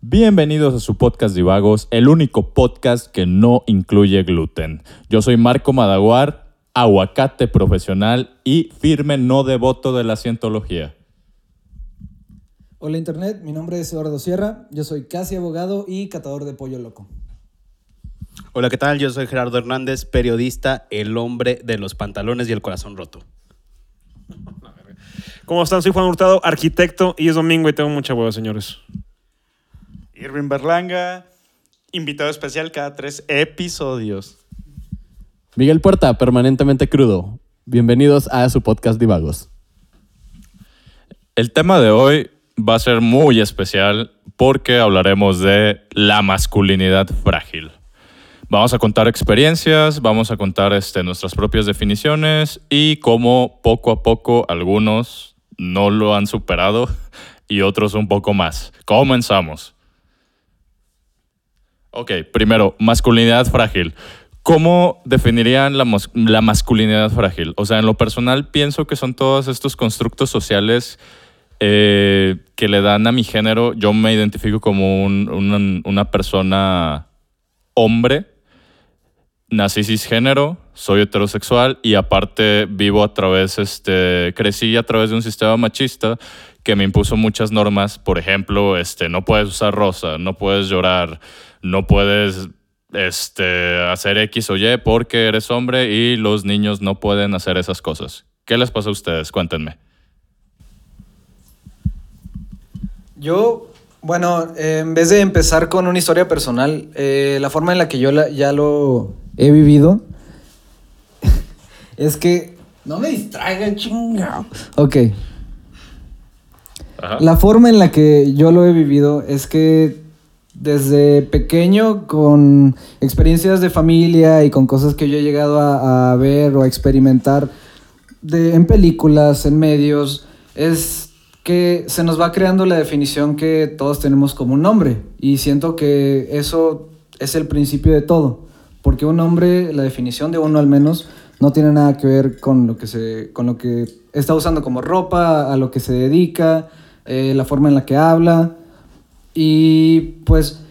Bienvenidos a su podcast Divagos, el único podcast que no incluye gluten. Yo soy Marco Madaguar, aguacate profesional y firme no devoto de la cientología. Hola Internet, mi nombre es Eduardo Sierra, yo soy casi abogado y catador de pollo loco. Hola, ¿qué tal? Yo soy Gerardo Hernández, periodista, el hombre de los pantalones y el corazón roto. ¿Cómo están? Soy Juan Hurtado, arquitecto, y es domingo y tengo mucha hueva, señores. Irving Berlanga, invitado especial cada tres episodios. Miguel Puerta, permanentemente crudo. Bienvenidos a su podcast Divagos. El tema de hoy va a ser muy especial porque hablaremos de la masculinidad frágil. Vamos a contar experiencias, vamos a contar este, nuestras propias definiciones y cómo poco a poco algunos no lo han superado y otros un poco más. Comenzamos. Ok, primero, masculinidad frágil. ¿Cómo definirían la, masculinidad frágil? O sea, en lo personal pienso que son todos estos constructos sociales eh, que le dan a mi género. Yo me identifico como un, una, persona hombre, nací cisgénero, soy heterosexual y aparte vivo a través, este, crecí a través de un sistema machista que me impuso muchas normas. Por ejemplo, este, no puedes usar rosa, no puedes llorar, no puedes este, hacer X o Y porque eres hombre y los niños no pueden hacer esas cosas. ¿Qué les pasa a ustedes? Cuéntenme. Yo, bueno, eh, en vez de empezar con una historia personal, eh, la forma en la que yo ya lo he vivido es que... No me distraigan, chingado. Ok. La forma en la que yo lo he vivido es que desde pequeño, con experiencias de familia y con cosas que yo he llegado a, ver o a experimentar en películas, en medios, es que se nos va creando la definición que todos tenemos como un hombre. Y siento que eso es el principio de todo. Porque un hombre, la definición de uno al menos, no tiene nada que ver con lo que, se, con lo que está usando como ropa, a lo que se dedica, eh, la forma en la que habla. Y pues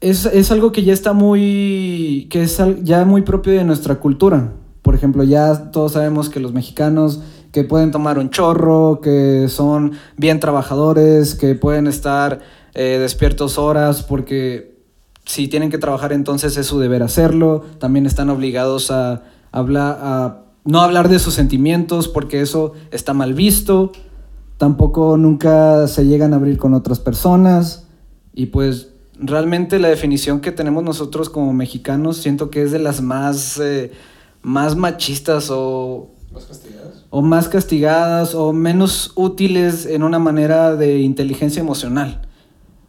es, es, algo que ya está muy, que es ya muy propio de nuestra cultura. Por ejemplo, ya todos sabemos que los mexicanos que pueden tomar un chorro, que son bien trabajadores, que pueden estar eh, despiertos horas porque si tienen que trabajar entonces es su deber hacerlo. También están obligados a, hablar, a no hablar de sus sentimientos porque eso está mal visto. Tampoco nunca se llegan a abrir con otras personas. Y pues realmente la definición que tenemos nosotros como mexicanos siento que es de las más, eh, más machistas o... ¿Más castigadas? O más castigadas o menos útiles en una manera de inteligencia emocional.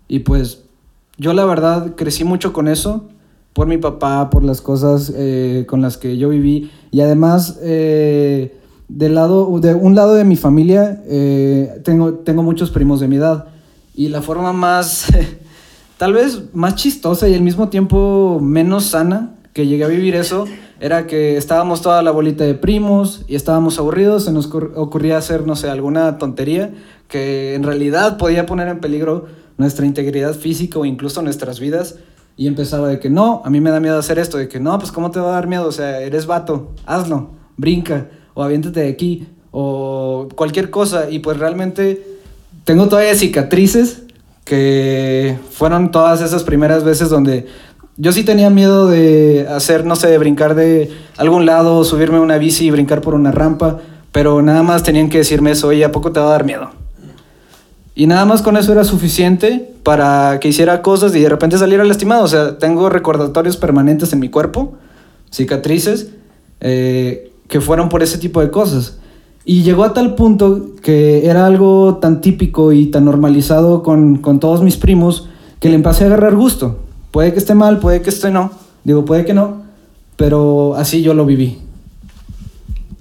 Y pues yo la verdad crecí mucho con eso, por mi papá, por las cosas eh, con las que yo viví. Y además, eh, del lado, de un lado de mi familia, tengo, tengo muchos primos de mi edad. Y la forma más tal vez más chistosa y al mismo tiempo menos sana que llegué a vivir eso era que estábamos toda la bolita de primos y estábamos aburridos, se nos ocurría hacer, no sé, alguna tontería que en realidad podía poner en peligro nuestra integridad física o incluso nuestras vidas. Y empezaba de que no, a mí me da miedo hacer esto, de que no, pues ¿cómo te va a dar miedo? O sea, eres vato, hazlo, brinca, o aviéntate de aquí, o cualquier cosa. Y pues realmente tengo todavía cicatrices que fueron todas esas primeras veces donde yo sí tenía miedo de hacer, no sé, brincar de algún lado, subirme a una bici y brincar por una rampa, pero nada más tenían que decirme eso, oye, ¿a poco te va a dar miedo? Y nada más con eso era suficiente para que hiciera cosas y de repente saliera lastimado. O sea, tengo recordatorios permanentes en mi cuerpo, cicatrices, eh, que fueron por ese tipo de cosas. Y llegó a tal punto que era algo tan típico y tan normalizado con, todos mis primos que le empecé a agarrar gusto. Puede que esté mal, puede que esté no. Digo, puede que no, pero así yo lo viví.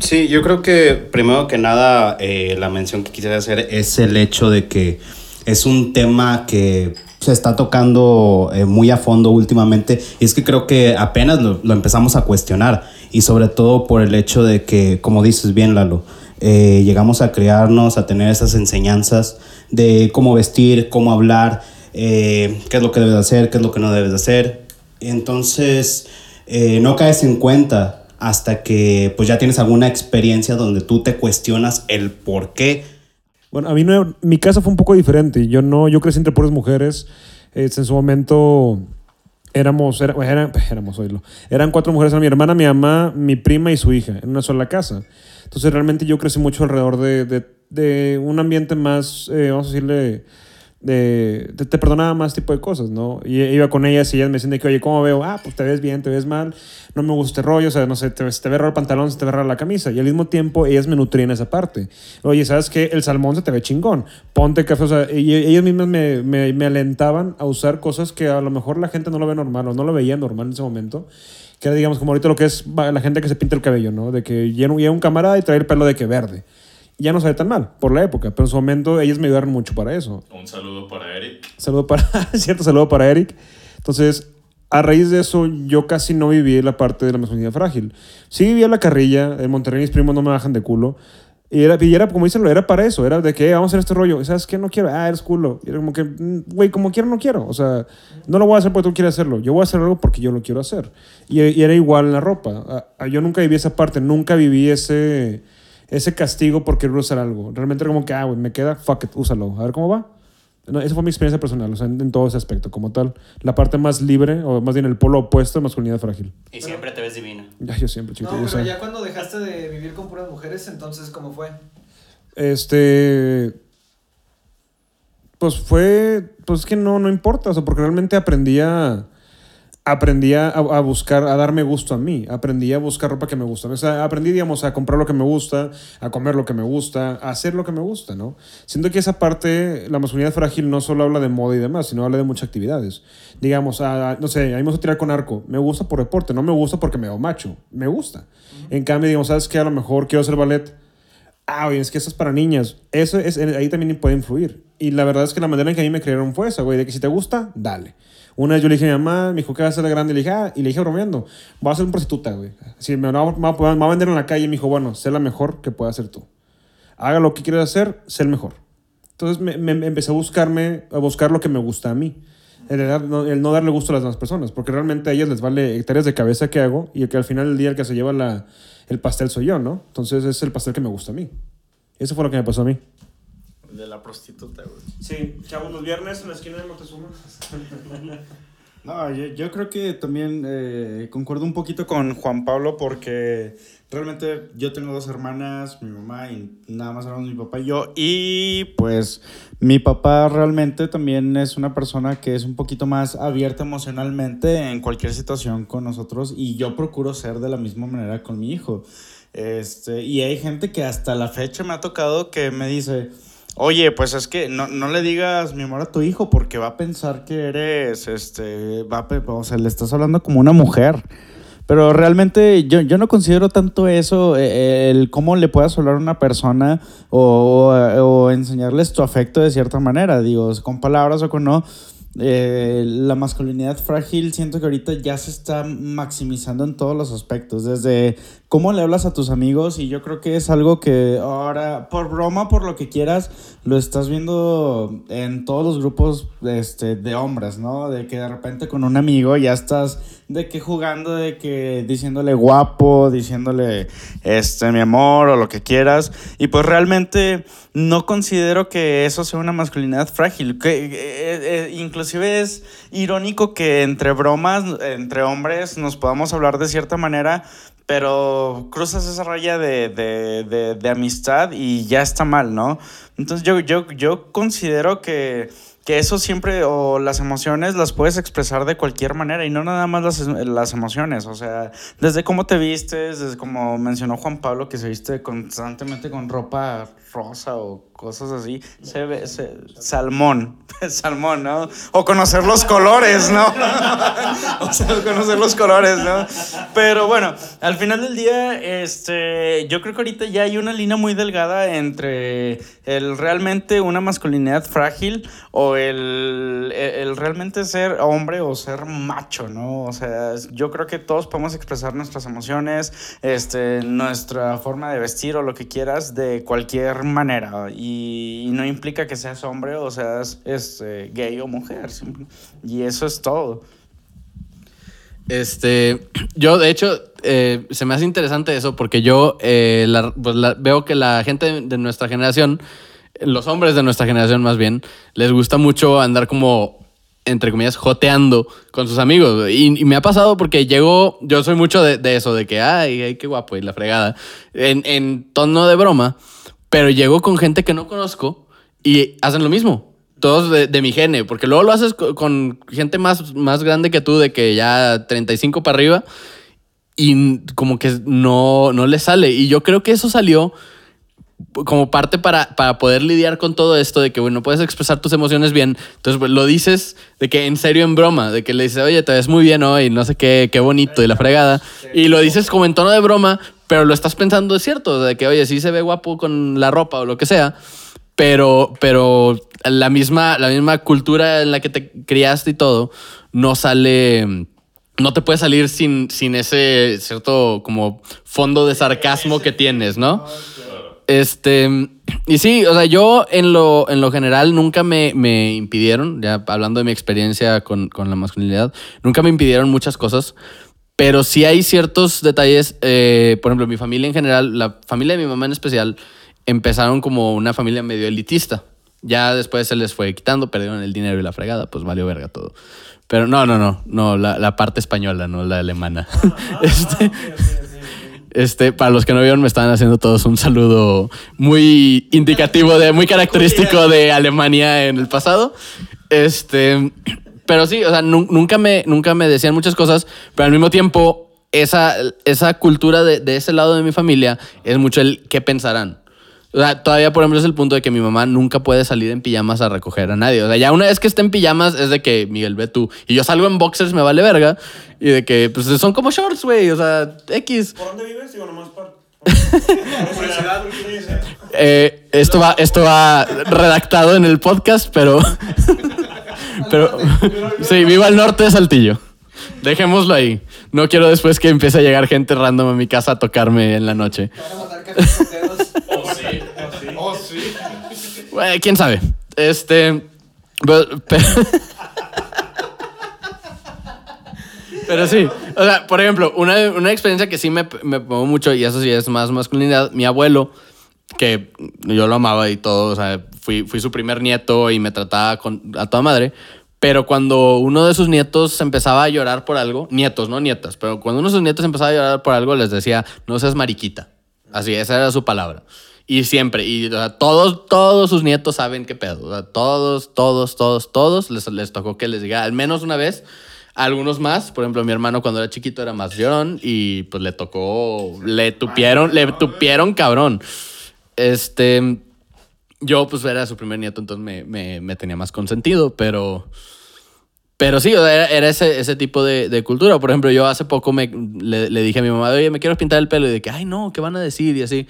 Sí, yo creo que primero que nada eh, la mención que quisiera hacer es el hecho de que es un tema que se está tocando eh, muy a fondo últimamente y es que creo que apenas lo, lo empezamos a cuestionar y sobre todo por el hecho de que, como dices bien Lalo, eh, llegamos a crearnos, a tener esas enseñanzas de cómo vestir, cómo hablar, eh, qué es lo que debes de hacer, qué es lo que no debes de hacer. Entonces, eh, no caes en cuenta hasta que pues ya tienes alguna experiencia donde tú te cuestionas el por qué. Bueno, a mí mi casa fue un poco diferente. Yo no, yo crecí entre puras mujeres. En su momento éramos, éramos. Eran cuatro mujeres, era mi hermana, mi mamá, mi prima y su hija, en una sola casa. Entonces realmente yo crecí mucho alrededor de, de- de un ambiente más, eh, vamos a decirle, de, te, te perdonaba más tipo de cosas, ¿no? Y iba con ellas y ellas me decían de que, oye, ¿cómo veo? Ah, pues te ves bien, te ves mal, no me gusta este rollo, o sea, no sé, te, te ve raro el pantalón, se te ve raro la camisa. Y al mismo tiempo ellas me nutrían esa parte. Oye, ¿sabes qué? El salmón se te ve chingón, ponte café, o sea, y ellas mismas me, me, me alentaban a usar cosas que a lo mejor la gente no lo ve normal o no lo veía normal en ese momento. Que era, digamos, como ahorita lo que es la gente que se pinta el cabello, ¿no? De que llega un, un camarada y trae el pelo de que verde. Ya no se ve tan mal por la época, pero en su momento ellas me ayudaron mucho para eso. Un saludo para Eric. Saludo para, cierto saludo para Eric. Entonces, a raíz de eso, yo casi no viví la parte de la masculinidad frágil. Sí vivía la carrilla, en Monterrey mis primos no me bajan de culo. Y era, y era como dicen, era para eso, era de que "Eh, vamos a hacer este rollo. ¿Y ¿Sabes qué? No quiero, ah, eres culo. Y era como que, "Mm, güey, como quiero, no quiero. O sea, no lo voy a hacer porque tú quieres hacerlo. Yo voy a hacer algo porque yo lo quiero hacer. Y, y era igual en la ropa. Ah, ah, Yo nunca viví esa parte, nunca viví ese, ese castigo por querer usar algo. Realmente era como que, ah, güey, me queda, fuck it, úsalo. A ver cómo va. No, esa fue mi experiencia personal, o sea, en, en todo ese aspecto, como tal. La parte más libre, o más bien el polo opuesto de masculinidad frágil. Y siempre te ves divina. Ya, yo siempre, chiquito. No, pero ya cuando dejaste de vivir con puras mujeres, entonces, ¿cómo fue? Este. Pues fue. Pues es que no, no importa, o sea, porque realmente aprendía. Aprendí a, a buscar, a darme gusto a mí. Aprendí a buscar ropa que me gusta. O sea, aprendí, digamos, a comprar lo que me gusta, a comer lo que me gusta, a hacer lo que me gusta, ¿no? Siento que esa parte, la masculinidad frágil no solo habla de moda y demás, sino habla de muchas actividades. Digamos, a- a- no sé, a mí me gusta tirar con arco. Me gusta por deporte, no me gusta porque me veo macho. Me gusta. En cambio, digamos, ¿sabes qué? A lo mejor quiero hacer ballet. Ah, oye, es que eso es para niñas. Eso es, ahí también puede influir. Y la verdad es que la manera en que a mí me crearon fue esa, güey, de que si te gusta, dale. Una vez yo le dije a mi mamá, me dijo que va a ser de grande, le dije, ah, y le dije bromeando, voy a ser una prostituta, güey. Si me va, me va- a vender en la calle, me dijo, bueno, sé la mejor que puedas hacer tú. Haga lo que quieras hacer, sé el mejor. Entonces me, me- empecé a buscarme, a buscar lo que me gusta a mí. El, dar- no- el no darle gusto a las demás personas, porque realmente a ellas les vale hectáreas de cabeza que hago y que al final del día el que se lleva la, el pastel soy yo, ¿no? Entonces es el pastel que me gusta a mí. Eso fue lo que me pasó a mí. De la prostituta, güey. Sí, chavos, los viernes en la esquina de Moctezuma. No, yo, yo creo que también eh, concuerdo un poquito con Juan Pablo porque realmente yo tengo dos hermanas, mi mamá y nada más éramos mi papá y yo. Y pues mi papá realmente también es una persona que es un poquito más abierta emocionalmente en cualquier situación con nosotros y yo procuro ser de la misma manera con mi hijo. Este, y hay gente que hasta la fecha me ha tocado que me dice... Oye, pues es que no, no le digas mi amor a tu hijo porque va a pensar que eres, este, va a, o sea, le estás hablando como una mujer. Pero realmente yo, yo no considero tanto eso, eh, el cómo le puedas hablar a una persona o- o enseñarles tu afecto de cierta manera, digo, con palabras o con no. Eh, la masculinidad frágil siento que ahorita ya se está maximizando en todos los aspectos, desde cómo le hablas a tus amigos y yo creo que es algo que ahora, por broma, por lo que quieras, lo estás viendo en todos los grupos este, de hombres, ¿no? De que de repente con un amigo ya estás de que jugando, de que diciéndole guapo, diciéndole este mi amor o lo que quieras. Y pues realmente no considero que eso sea una masculinidad frágil. Que, eh, eh, inclusive es irónico que entre bromas, entre hombres, nos podamos hablar de cierta manera, pero cruzas esa raya de, de, de, amistad y ya está mal, ¿no? Entonces yo, yo, yo considero que, que eso siempre, o las emociones las puedes expresar de cualquier manera y no nada más las, las emociones, o sea, desde cómo te vistes, desde como mencionó Juan Pablo que se viste constantemente con ropa rosa o cosas así, se ve se- salmón, salmón, ¿no? O conocer los colores, ¿no? o sea, conocer los colores, ¿no? Pero bueno, al final del día, este, yo creo que ahorita ya hay una línea muy delgada entre el realmente una masculinidad frágil o el, el realmente ser hombre o ser macho, ¿no? O sea, yo creo que todos podemos expresar nuestras emociones, este, nuestra forma de vestir o lo que quieras de cualquier manera y, no implica que seas hombre o seas este, gay o mujer, y eso es todo. Este, yo de hecho, eh, se me hace interesante eso porque yo eh, pues, veo que la gente de, nuestra generación, los hombres de nuestra generación más bien, les gusta mucho andar como, entre comillas, joteando con sus amigos. Y, me ha pasado porque llego, yo soy mucho de, eso, de que, ay, ay, qué guapo, y la fregada, en tono de broma, pero llego con gente que no conozco y hacen lo mismo todos de, de mi gene, porque luego lo haces co- con, gente más, más grande que tú, de que ya 35 para arriba, y como que no, no le sale. Y yo creo que eso salió como parte para, para poder lidiar con todo esto de que, bueno, no puedes expresar tus emociones bien. Entonces, pues, lo dices de que en serio, en broma, de que le dices, oye, te ves muy bien hoy, no sé qué, qué bonito, y la fregada. Y lo dices como en tono de broma, pero lo estás pensando, es cierto, de que, oye, sí se ve guapo con la ropa o lo que sea, pero, pero la, misma, la misma cultura en la que te criaste y todo, no sale... No te puede salir sin, sin ese cierto como fondo de sarcasmo que tienes, ¿no? Este, y sí, o sea, yo en lo, en lo general nunca me, me impidieron, ya hablando de mi experiencia con, con la masculinidad, nunca me impidieron muchas cosas, pero sí hay ciertos detalles, eh, por ejemplo, mi familia en general, la familia de mi mamá en especial, empezaron como una familia medio elitista. Ya después se les fue quitando, perdieron el dinero y la fregada, pues valió verga todo. Pero no, no, no, no, la, la parte española, no la alemana. este, este, para los que no vieron, me estaban haciendo todos un saludo muy indicativo, de, muy característico de Alemania en el pasado. Este, pero sí, o sea, nu- nunca me, nunca me decían muchas cosas, pero al mismo tiempo, esa, esa cultura de, de ese lado de mi familia es mucho el qué pensarán. O sea, todavía, por ejemplo, es el punto de que mi mamá nunca puede salir en pijamas a recoger a nadie. O sea, ya una vez que esté en pijamas es de que, Miguel, ve tú. Y yo salgo en boxers, me vale verga. Y de que, pues, son como shorts, güey. O sea, X. ¿Por dónde vives? Digo, nomás para... Eh, esto, va, esto va redactado en el podcast, pero... pero sí, vivo al norte de Saltillo. Dejémoslo ahí. No quiero después que empiece a llegar gente random a mi casa a tocarme en la noche. Bueno, quién sabe. Este. Pero, pero, pero sí. O sea, por ejemplo, una, una experiencia que sí me, me pongo mucho, y eso sí es más masculinidad. Mi abuelo, que yo lo amaba y todo, o sea, fui, fui su primer nieto y me trataba con, a toda madre. Pero cuando uno de sus nietos empezaba a llorar por algo, nietos, no nietas, pero cuando uno de sus nietos empezaba a llorar por algo, les decía, no seas mariquita. Así, esa era su palabra. Y siempre, y o sea, todos, todos sus nietos saben qué pedo. O sea, todos, todos, todos, todos les, les tocó que les diga al menos una vez. Algunos más, por ejemplo, mi hermano cuando era chiquito era más llorón y pues le tocó, le tupieron, le tupieron cabrón. Este, yo pues era su primer nieto, entonces me, me, me tenía más consentido, pero... Pero sí, era, era ese, ese tipo de, cultura. Por ejemplo, yo hace poco me, le, le dije a mi mamá, oye, me quiero pintar el pelo. Y de que, ay, no, ¿qué van a decir? Y así.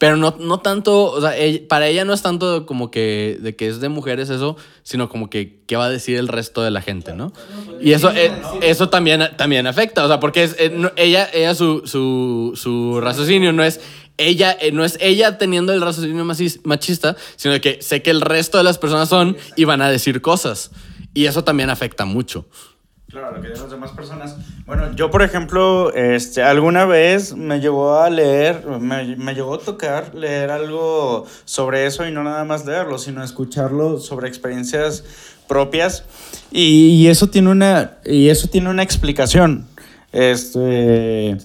Pero no, no tanto, o sea, para ella no es tanto como que de que es de mujeres eso, sino como que qué va a decir el resto de la gente, ¿no? Y eso, eh, eso también, también afecta, o sea, porque eh, ella, ella su, su, su raciocinio no es ella, eh, no es ella teniendo el raciocinio machista, sino que sé que el resto de las personas son y van a decir cosas. Y eso también afecta mucho. Claro, lo que digan las demás personas. Bueno, yo, por ejemplo, este, alguna vez me llegó a leer, me, me llegó a tocar leer algo sobre eso y no nada más leerlo, sino escucharlo sobre experiencias propias. Y, y eso tiene una, y eso tiene una explicación. Este,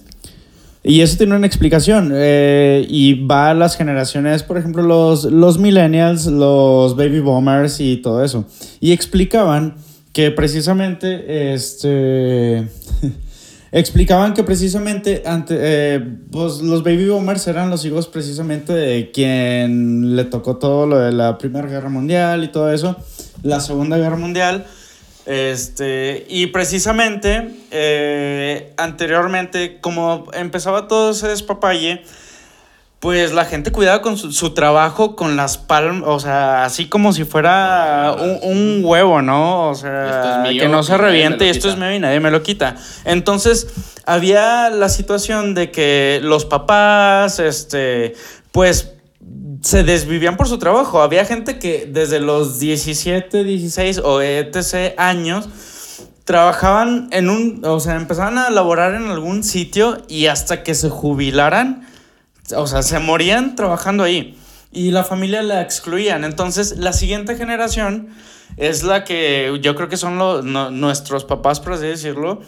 Y eso tiene una explicación. eh, y va a las generaciones, por ejemplo, los, los millennials, los baby boomers y todo eso. Y explicaban que precisamente, este... explicaban que precisamente ante, eh, pues los baby boomers eran los hijos precisamente de quien le tocó todo lo de la Primera Guerra Mundial y todo eso, la Segunda Guerra Mundial. Este, y precisamente, eh, anteriormente, como empezaba todo ese despapalle, pues la gente cuidaba con su, su trabajo con las palmas, o sea, así como si fuera un, un huevo, ¿no? O sea, Esto es mío que no y se reviente, lo esto es mío y nadie me lo quita. Entonces, había la situación de que los papás, este, pues se desvivían por su trabajo. Había gente que desde los 17, 16 o etc. años trabajaban en un, o sea, empezaban a laborar en algún sitio y hasta que se jubilaran, o sea, se morían trabajando ahí. Y la familia la excluían. Entonces, la siguiente generación es la que yo creo que son los, nuestros papás, por así decirlo,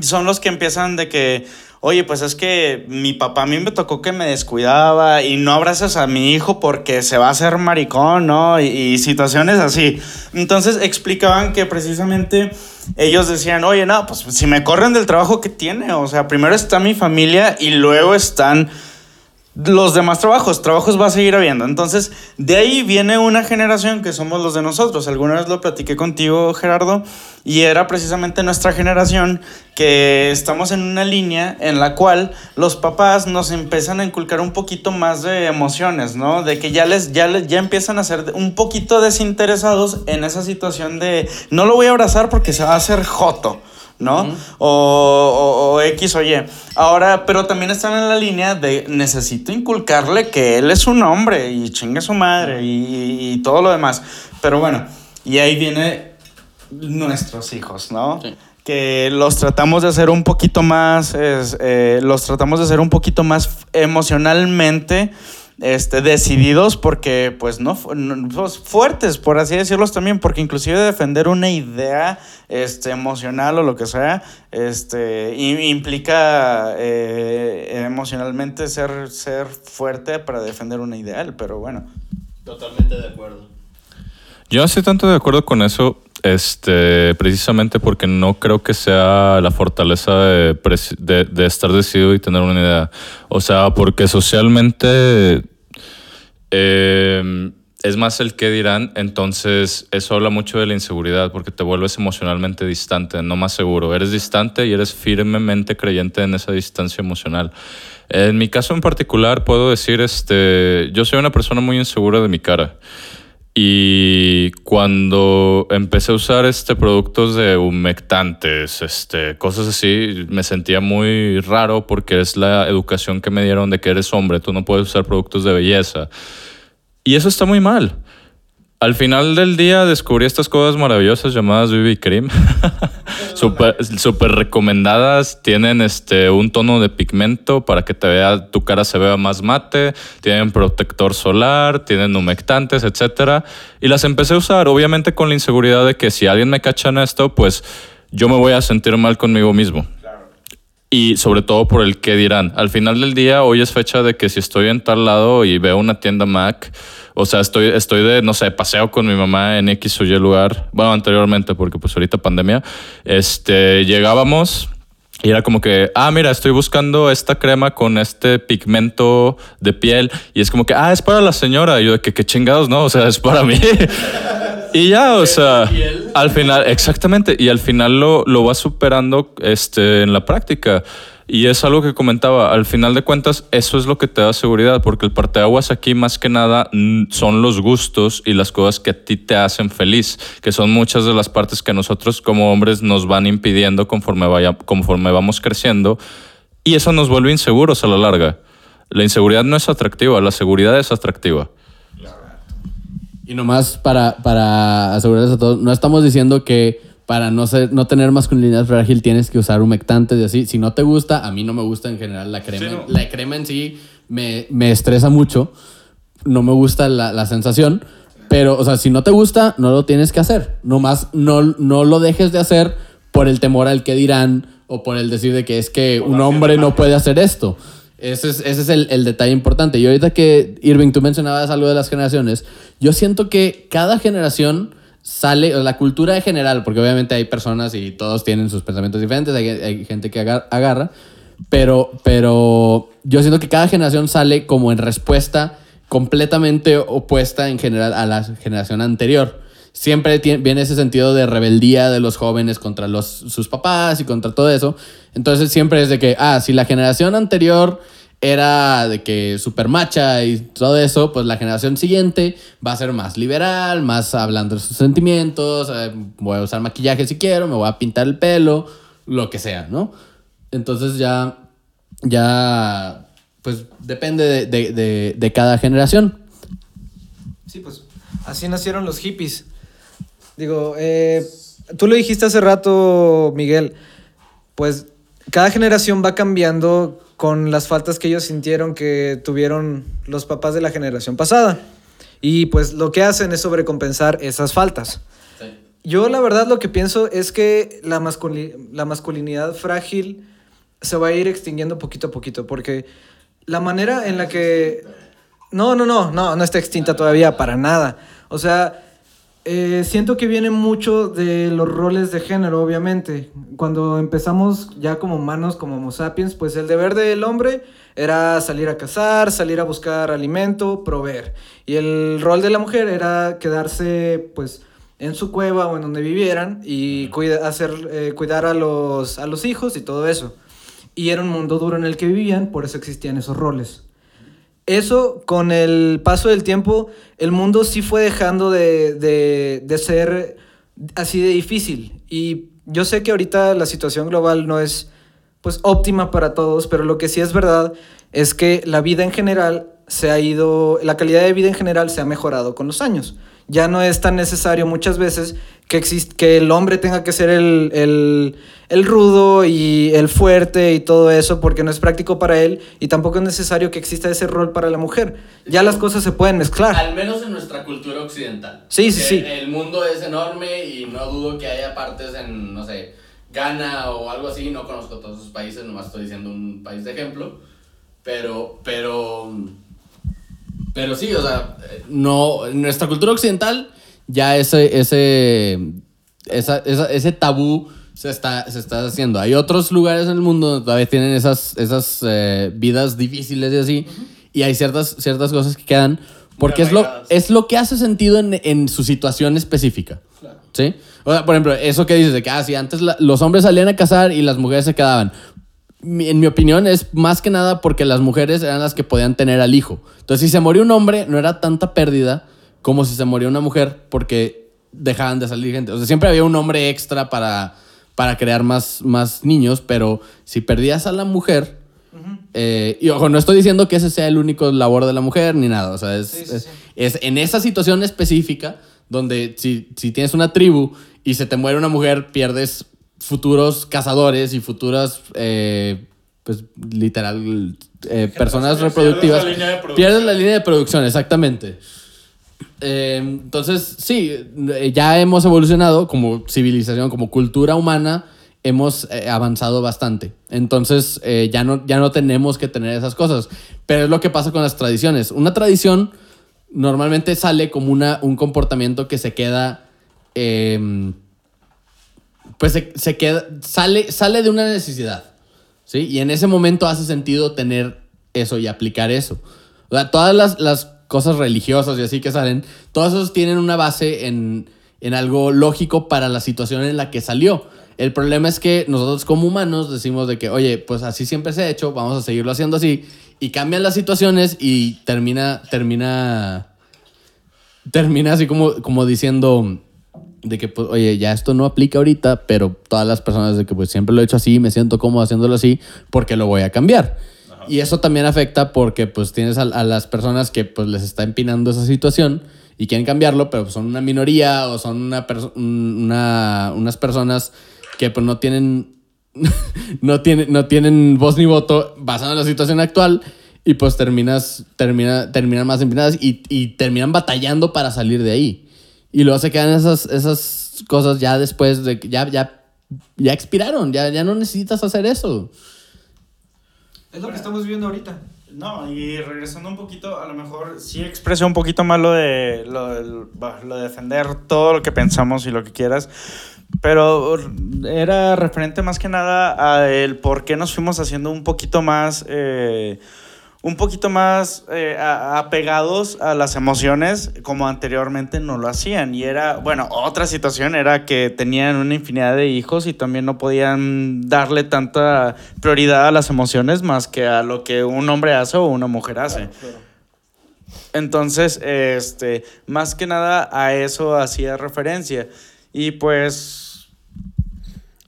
son los que empiezan de que, oye, pues es que mi papá a mí me tocó que me descuidaba y no abrazas a mi hijo porque se va a hacer maricón, ¿no? Y, situaciones así. Entonces explicaban que precisamente ellos decían, oye, no, pues si me corren del trabajo que tiene, o sea, primero está mi familia y luego están los demás trabajos, trabajos va a seguir habiendo. Entonces, de ahí viene una generación que somos los de nosotros. Alguna vez lo platiqué contigo, Gerardo, y era precisamente nuestra generación que estamos en una línea en la cual los papás nos empiezan a inculcar un poquito más de emociones, ¿no? De que ya les ya les- ya empiezan a ser un poquito desinteresados en esa situación de no lo voy a abrazar porque se va a hacer joto. ¿No? o, o- o X o Y. Ahora, pero también están en la línea de necesito inculcarle que él es un hombre y chingue su madre y todo lo demás. Pero bueno, y ahí viene nuestros hijos, ¿no? Sí. Que los tratamos de hacer un poquito más, es, eh, los tratamos de hacer un poquito más emocionalmente este, decididos porque, pues, no, fu- no, pues, fuertes, por así decirlos también, porque inclusive defender una idea este, emocional o lo que sea, este, implica eh, emocionalmente ser, ser fuerte para defender una ideal, pero bueno. Totalmente de acuerdo. Yo no estoy tanto de acuerdo con eso, este, precisamente porque no creo que sea la fortaleza de, de- de estar decidido y tener una idea. O sea, porque socialmente eh, es más el que dirán, entonces eso habla mucho de la inseguridad, porque te vuelves emocionalmente distante, no más seguro. Eres distante y eres firmemente creyente en esa distancia emocional. En mi caso en particular puedo decir, este, yo soy una persona muy insegura de mi cara. Y cuando empecé a usar este productos de humectantes, este, cosas así, me sentía muy raro porque es la educación que me dieron de que eres hombre, tú no puedes usar productos de belleza. Y eso está muy mal. Al final del día descubrí estas cosas maravillosas llamadas BB Cream. Súper recomendadas. Tienen este, un tono de pigmento para que te vea, tu cara se vea más mate. Tienen protector solar, tienen humectantes, etc. Y las empecé a usar, obviamente con la inseguridad de que si alguien me cacha en esto, pues yo me voy a sentir mal conmigo mismo y sobre todo por el qué dirán. Al final del día, hoy es fecha de que si estoy en tal lado y veo una tienda Mac, o sea, estoy, estoy de, no sé, paseo con mi mamá en X o Y lugar, bueno, anteriormente, porque pues ahorita pandemia, este, llegábamos y era como que, ah, mira, estoy buscando esta crema con este pigmento de piel y es como que, ah, es para la señora. Y yo de que, qué chingados, no, o sea, es para mí. Y ya, o sea, al final, exactamente, y al final lo, lo vas superando este, en la práctica. Y es algo que comentaba, al final de cuentas, eso es lo que te da seguridad, porque el parteaguas aquí más que nada son los gustos y las cosas que a ti te hacen feliz, que son muchas de las partes que nosotros como hombres nos van impidiendo conforme, vaya, conforme vamos creciendo, y eso nos vuelve inseguros a la larga. La inseguridad no es atractiva, la seguridad es atractiva. Y nomás para, para asegurarles a todos, no estamos diciendo que para no, ser, no tener masculinidad frágil tienes que usar humectantes y así. Si no te gusta, a mí no me gusta en general la crema. La crema en sí me, me estresa mucho. No me gusta la, la sensación. Pero, o sea, si no te gusta, no lo tienes que hacer. Nomás no, no lo dejes de hacer por el temor al que dirán o por el decir de que es que un hombre no puede hacer esto. Ese es, ese es el, el detalle importante. Y ahorita que, Irving, tú mencionabas algo de las generaciones, yo siento que cada generación sale, la cultura en general, porque obviamente hay personas y todos tienen sus pensamientos diferentes, hay, gente que agar- agarra, pero, pero yo siento que cada generación sale como en respuesta completamente opuesta en general a la generación anterior. Siempre tie- viene ese sentido de rebeldía de los jóvenes contra los, sus papás y contra todo eso. Entonces siempre es de que, ah, si la generación anterior era de que super macha y todo eso, pues la generación siguiente va a ser más liberal, más hablando de sus sentimientos, eh, voy a usar maquillaje si quiero, me voy a pintar el pelo, lo que sea, ¿no? Entonces ya, ya, pues depende de, de- de- de cada generación. Sí, pues así nacieron los hippies. Digo, eh, tú lo dijiste hace rato, Miguel, pues cada generación va cambiando con las faltas que ellos sintieron que tuvieron los papás de la generación pasada. Y pues lo que hacen es sobrecompensar esas faltas. Yo la verdad lo que pienso es que la, la masculinidad frágil se va a ir extinguiendo poquito a poquito, porque la manera en la que... No, no, no, no, no está extinta todavía, para nada. O sea, eh, siento que viene mucho de los roles de género, obviamente. Cuando empezamos ya como humanos, como Homo sapiens, pues el deber del hombre era salir a cazar, salir a buscar alimento, proveer. Y el rol de la mujer era quedarse, pues, en su cueva o en donde vivieran y cuida- hacer, eh, cuidar a los, a los hijos y todo eso. Y era un mundo duro en el que vivían, por eso existían esos roles. Eso, con el paso del tiempo, el mundo sí fue dejando de, de- de ser así de difícil. Y yo sé que ahorita la situación global no es pues óptima para todos, pero lo que sí es verdad es que la vida en general se ha ido, la calidad de vida en general se ha mejorado con los años. Ya no es tan necesario muchas veces que, exist- que el hombre tenga que ser el, el- el rudo y el fuerte y todo eso, porque no es práctico para él y tampoco es necesario que exista ese rol para la mujer. Ya las cosas se pueden mezclar. Al menos en nuestra cultura occidental. Sí, sí, sí. El mundo es enorme y no dudo que haya partes en, no sé, Ghana o algo así. No conozco todos esos países, nomás estoy diciendo un país de ejemplo. Pero, pero, pero sí, o sea, no, en nuestra cultura occidental ya ese, ese, esa- esa- ese tabú se está, se está haciendo. Hay otros lugares en el mundo donde todavía tienen esas, esas eh, vidas difíciles y así, y hay ciertas, ciertas cosas que quedan, porque es lo, es lo que hace sentido en, en su situación específica. ¿Sí? O sea, por ejemplo, eso que dices de que, ah, sí, antes la- los hombres salían a cazar y las mujeres se quedaban. En mi opinión, es más que nada porque las mujeres eran las que podían tener al hijo. Entonces, si se moría un hombre, no era tanta pérdida como si se moría una mujer porque dejaban de salir gente. O sea, siempre había un hombre extra para, para crear más, más niños, pero si perdías a la mujer, eh, y ojo, no estoy diciendo que ese sea el único labor de la mujer ni nada. O sea, es, Sí, sí, es, sí. es en esa situación específica donde si, si tienes una tribu y se te muere una mujer, pierdes futuros cazadores y futuras, eh, pues literal, eh, personas reproductivas. la línea de producción. Pierdes la línea de producción, exactamente. Eh, entonces, sí, ya hemos evolucionado como civilización, como cultura humana, hemos avanzado bastante. Entonces, ya, no, ya no tenemos que tener esas cosas. Pero es lo que pasa con las tradiciones. Una tradición normalmente sale como una, un comportamiento que se queda... pues se, queda, sale, sale de una necesidad. ¿sí? Y en ese momento hace sentido tener eso y aplicar eso. Todas las, las cosas religiosas y así que salen, todos esos tienen una base en, en algo lógico para la situación en la que salió. El problema es que nosotros como humanos decimos de que, oye, pues así siempre se ha hecho, vamos a seguirlo haciendo así. Y cambian las situaciones y termina, termina, termina así como, como diciendo de que, pues, oye, ya esto no aplica ahorita, pero todas las personas de que, pues, siempre lo he hecho así, me siento cómodo haciéndolo así, porque lo voy a cambiar. Y eso también afecta porque, pues, tienes a, a las personas que, pues, les está empinando esa situación y quieren cambiarlo, pero pues, son una minoría o son una perso- una, unas personas que, pues, no tienen, no tienen, no tienen voz ni voto basado en la situación actual y, pues, terminas, termina, terminan más empinadas y, y terminan batallando para salir de ahí. Y luego se quedan esas, esas cosas ya después de que ya, ya ya expiraron, ya, ya no necesitas hacer eso. Es lo que estamos viviendo ahorita. No, y regresando un poquito, a lo mejor sí expresé un poquito más lo de, lo, lo de defender todo lo que pensamos y lo que quieras, pero era referente más que nada a el por qué nos fuimos haciendo un poquito más, eh, un poquito más eh, a- apegados a las emociones como anteriormente no lo hacían. Y era, bueno, otra situación era que tenían una infinidad de hijos y también no podían darle tanta prioridad a las emociones más que a lo que un hombre hace o una mujer hace. Entonces, este, más que nada a eso hacía referencia. Y pues,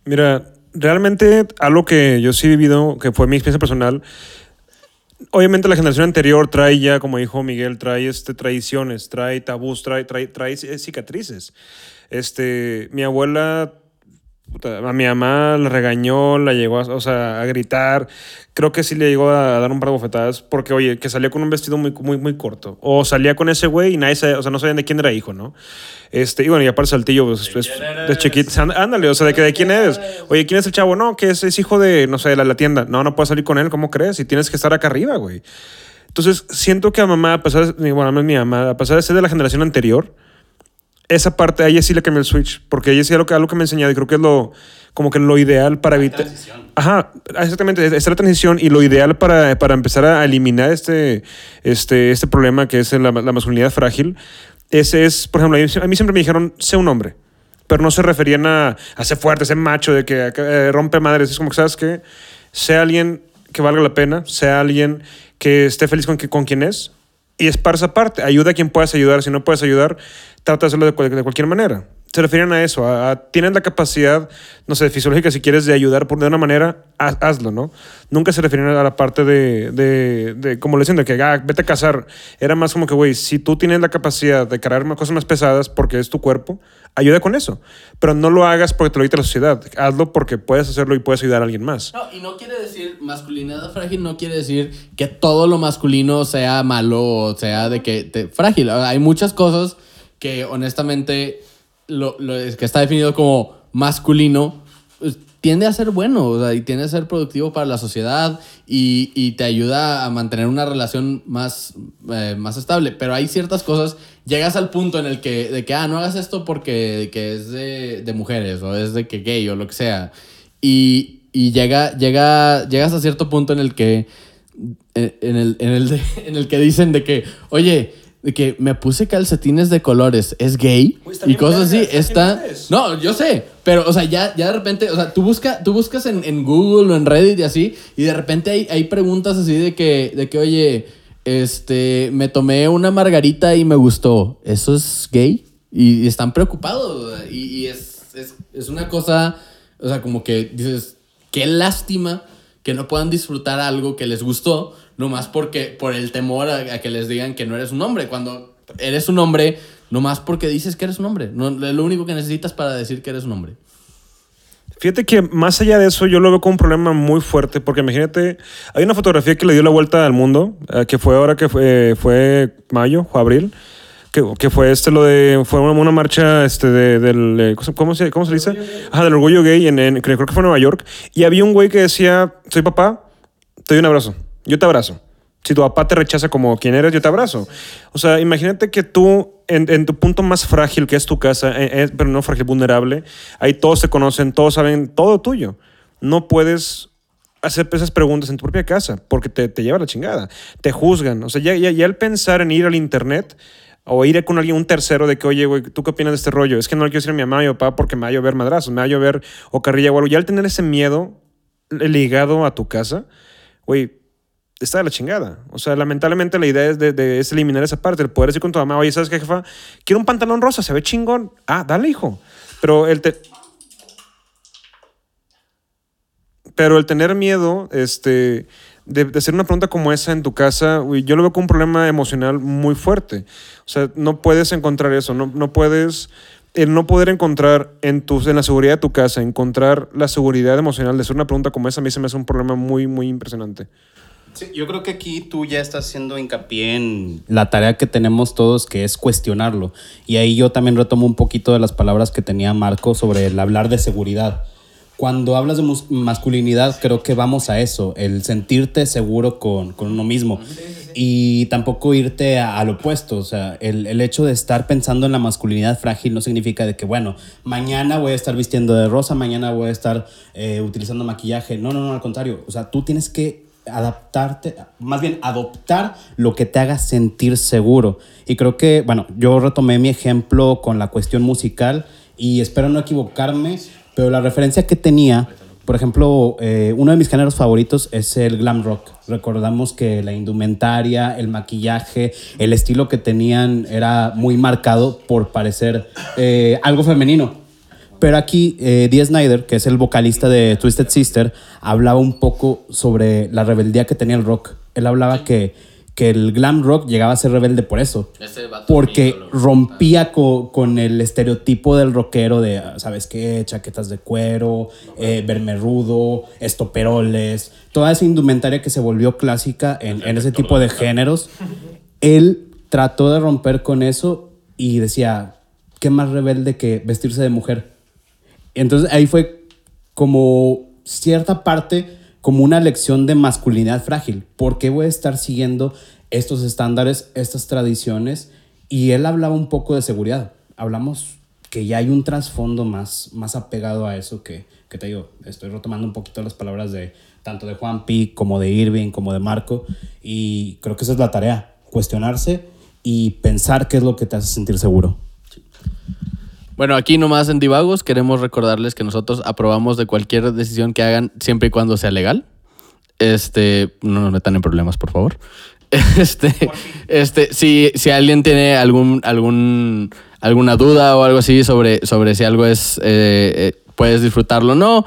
Mira, realmente algo que yo sí he vivido, que fue mi experiencia personal, obviamente la generación anterior trae ya, como dijo Miguel, trae este, tradiciones, trae tabús, trae, trae, trae eh, cicatrices. Este, mi abuela, a mi mamá la regañó, la llegó a, o sea, a gritar. Creo que sí le llegó a dar un par de bofetadas porque, oye, que salía con un vestido muy, muy, muy corto. O salía con ese güey y nadie sabía, o sea, no sabían de quién era hijo, ¿no? Este, y bueno, y aparte Saltillo, pues, pues, de chiquito, Án- ándale, o sea, de, que, de quién eres. Oye, ¿quién es el chavo? No, que es, es hijo de, no sé, de la, la tienda. No, no puedes salir con él, ¿cómo crees? Y tienes que estar acá arriba, güey. Entonces, siento que a mamá, a pesar de, bueno, no es mi mamá, a pesar de ser de la generación anterior, esa parte, a ella sí le cambió el switch, porque ella sí algo que, algo que me ha enseñado y creo que es lo, como que lo ideal para evitar... Ajá, exactamente, esta es la transición y lo ideal para, para empezar a eliminar este, este, este problema que es la, la masculinidad frágil, ese es, por ejemplo, a mí, a mí siempre me dijeron, sé un hombre, pero no se referían a, a ser fuerte, ser macho, de que eh, rompe madres, es como que, ¿sabes qué? Sea alguien que valga la pena, sea alguien que esté feliz con, que- con quien es, y es para esa parte. Ayuda a quien puedas ayudar. Si no puedes ayudar, trata de hacerlo de, de cualquier manera. Se refieren a eso. A, a- tienes la capacidad, no sé, fisiológica, si quieres, de ayudar por de una manera, haz- hazlo, ¿no? Nunca se refieren a la parte de, de, de como le dicen, de que ah, vete a cazar. Era más como que, güey, si tú tienes la capacidad de cargar más- cosas más pesadas porque es tu cuerpo, ayuda con eso. Pero no lo hagas porque te lo dicta la sociedad. Hazlo porque puedes hacerlo y puedes ayudar a alguien más. No, y no quiere decir, masculinidad frágil no quiere decir que todo lo masculino sea malo o sea de que te- frágil. Hay muchas cosas que honestamente lo, lo es- que está definido como masculino pues, tiende a ser bueno o sea, y tiende a ser productivo para la sociedad y, y te ayuda a mantener una relación más, eh, más estable. Pero hay ciertas cosas, llegas al punto en el que, de que, ah, no hagas esto porque que es de, de mujeres o es de que gay o lo que sea. Y, y llega, llega, llegas a cierto punto en el que, en en el, en el, de- en el que dicen de que, oye, de que me puse calcetines de colores, ¿es gay? Y cosas así, está. No, yo sé, pero, o sea, ya, ya de repente, o sea, tú, busca, tú buscas en, en Google o en Reddit y así, y de repente hay, hay preguntas así de que, de que, oye, este, me tomé una margarita y me gustó, ¿eso es gay? Y, y están preocupados, y, y es, es, es una cosa, o sea, como que dices, qué lástima que no puedan disfrutar algo que les gustó, nomás porque, por el temor a, a que les digan que no eres un hombre, cuando eres un hombre, nomás porque dices que eres un hombre, no, es lo único que necesitas para decir que eres un hombre. Fíjate que más allá de eso, yo lo veo como un problema muy fuerte, porque imagínate, hay una fotografía que le dio la vuelta al mundo, eh, que fue ahora que fue, fue mayo o abril, que, que fue este lo de, fue una, una marcha este de, del, eh, ¿cómo se, cómo se dice? Ajá, del orgullo gay, en, en- creo que fue en Nueva York, y había un güey que decía, soy papá, te doy un abrazo, yo te abrazo. Si tu papá te rechaza como quien eres, yo te abrazo. O sea, imagínate que tú, en, tu punto más frágil, que es tu casa, eh, eh, pero no frágil, vulnerable, ahí todos te conocen, todos saben todo tuyo. No puedes hacer esas preguntas en tu propia casa porque te, lleva la chingada. Te juzgan. O sea, ya, el pensar en ir al internet o ir con alguien, un tercero, de que, oye, güey, ¿tú qué opinas de este rollo? Es que no le quiero decir a mi mamá y a mi papá porque me va a llover madrazos, me va a llover o carrilla o algo. Ya al tener ese miedo ligado a tu casa, güey, está de la chingada. O sea, lamentablemente la idea es, de, de- eliminar esa parte. El poder decir con tu mamá, oye, ¿sabes qué, jefa? Quiero un pantalón rosa, se ve chingón. Ah, dale, hijo. Pero el te... Pero el tener miedo, este, de, hacer una pregunta como esa en tu casa, yo lo veo como un problema emocional muy fuerte. O sea, no puedes encontrar eso, no, no puedes, el no poder encontrar en, tu, en la seguridad de tu casa, encontrar la seguridad emocional de hacer una pregunta como esa, a mí se me hace un problema muy, muy impresionante. Sí, yo creo que aquí tú ya estás haciendo hincapié en la tarea que tenemos todos, que es cuestionarlo. Y ahí yo también retomo un poquito de las palabras que tenía Marco sobre el hablar de seguridad. cuando hablas de masculinidad, creo que vamos a eso, el sentirte seguro con, con uno mismo. Y tampoco irte a- al opuesto. O sea, el, el hecho de estar pensando en la masculinidad frágil no significa de que, bueno, mañana voy a estar vistiendo de rosa, mañana voy a estar eh, utilizando maquillaje. No, no, no, al contrario. O sea, tú tienes que adaptarte, más bien adoptar lo que te haga sentir seguro. Y creo que, bueno, yo retomé mi ejemplo con la cuestión musical y espero no equivocarme, pero la referencia que tenía, por ejemplo, eh, uno de mis géneros favoritos es el glam rock. Recordamos que la indumentaria, el maquillaje, el estilo que tenían era muy marcado por parecer eh, algo femenino. Pero aquí, eh, Dee Snyder, que es el vocalista de Twisted Sister, hablaba un poco sobre la rebeldía que tenía el rock. Él hablaba que, que el glam rock llegaba a ser rebelde por eso. Porque rompía co- con el estereotipo del rockero de, ¿sabes qué? Chaquetas de cuero, eh, bermerudo, estoperoles, toda esa indumentaria que se volvió clásica en, en ese tipo de géneros. Él trató de romper con eso y decía, ¿qué más rebelde que vestirse de mujer? Entonces ahí fue como cierta parte, como una lección de masculinidad frágil. ¿Por qué voy a estar siguiendo estos estándares, estas tradiciones? Y él hablaba un poco de seguridad. Hablamos que ya hay un trasfondo más, más apegado a eso que, que te digo, estoy retomando un poquito las palabras de tanto de Juan Pi como de Irving, como de Marco. Y creo que esa es la tarea, cuestionarse y pensar qué es lo que te hace sentir seguro. Bueno, aquí nomás en Divagos queremos recordarles que nosotros aprobamos de cualquier decisión que hagan siempre y cuando sea legal. Este, no nos metan en problemas, por favor. Este, este, si, si alguien tiene algún, algún, alguna duda o algo así sobre, sobre si algo es, eh, eh, puedes disfrutarlo o no,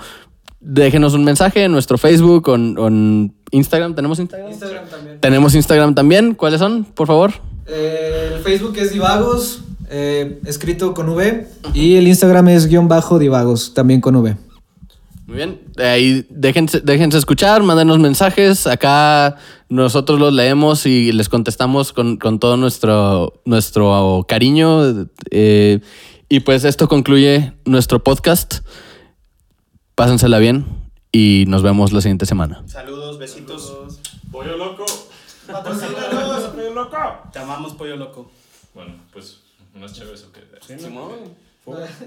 déjenos un mensaje en nuestro Facebook o en, o en Instagram. ¿Tenemos Instagram? Instagram también. Tenemos Instagram también. ¿Cuáles son, por favor? Eh, el Facebook es Divagos, eh, escrito con V. Y el Instagram es guion bajo Divagos, también con V. Muy bien. Ahí déjense, déjense escuchar, mándenos mensajes. Acá nosotros los leemos y les contestamos con, con todo nuestro, nuestro cariño. Eh, y pues esto concluye nuestro podcast. Pásensela bien y nos vemos la siguiente semana. Saludos, besitos. Pollo loco. Pollo loco. Te amamos, pollo loco. Bueno, pues unas chéves o qué.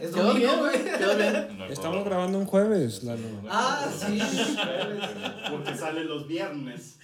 Es Quedó bien, güey. No Estamos grabando un jueves, Lalo. Ah, sí. Porque sale los viernes.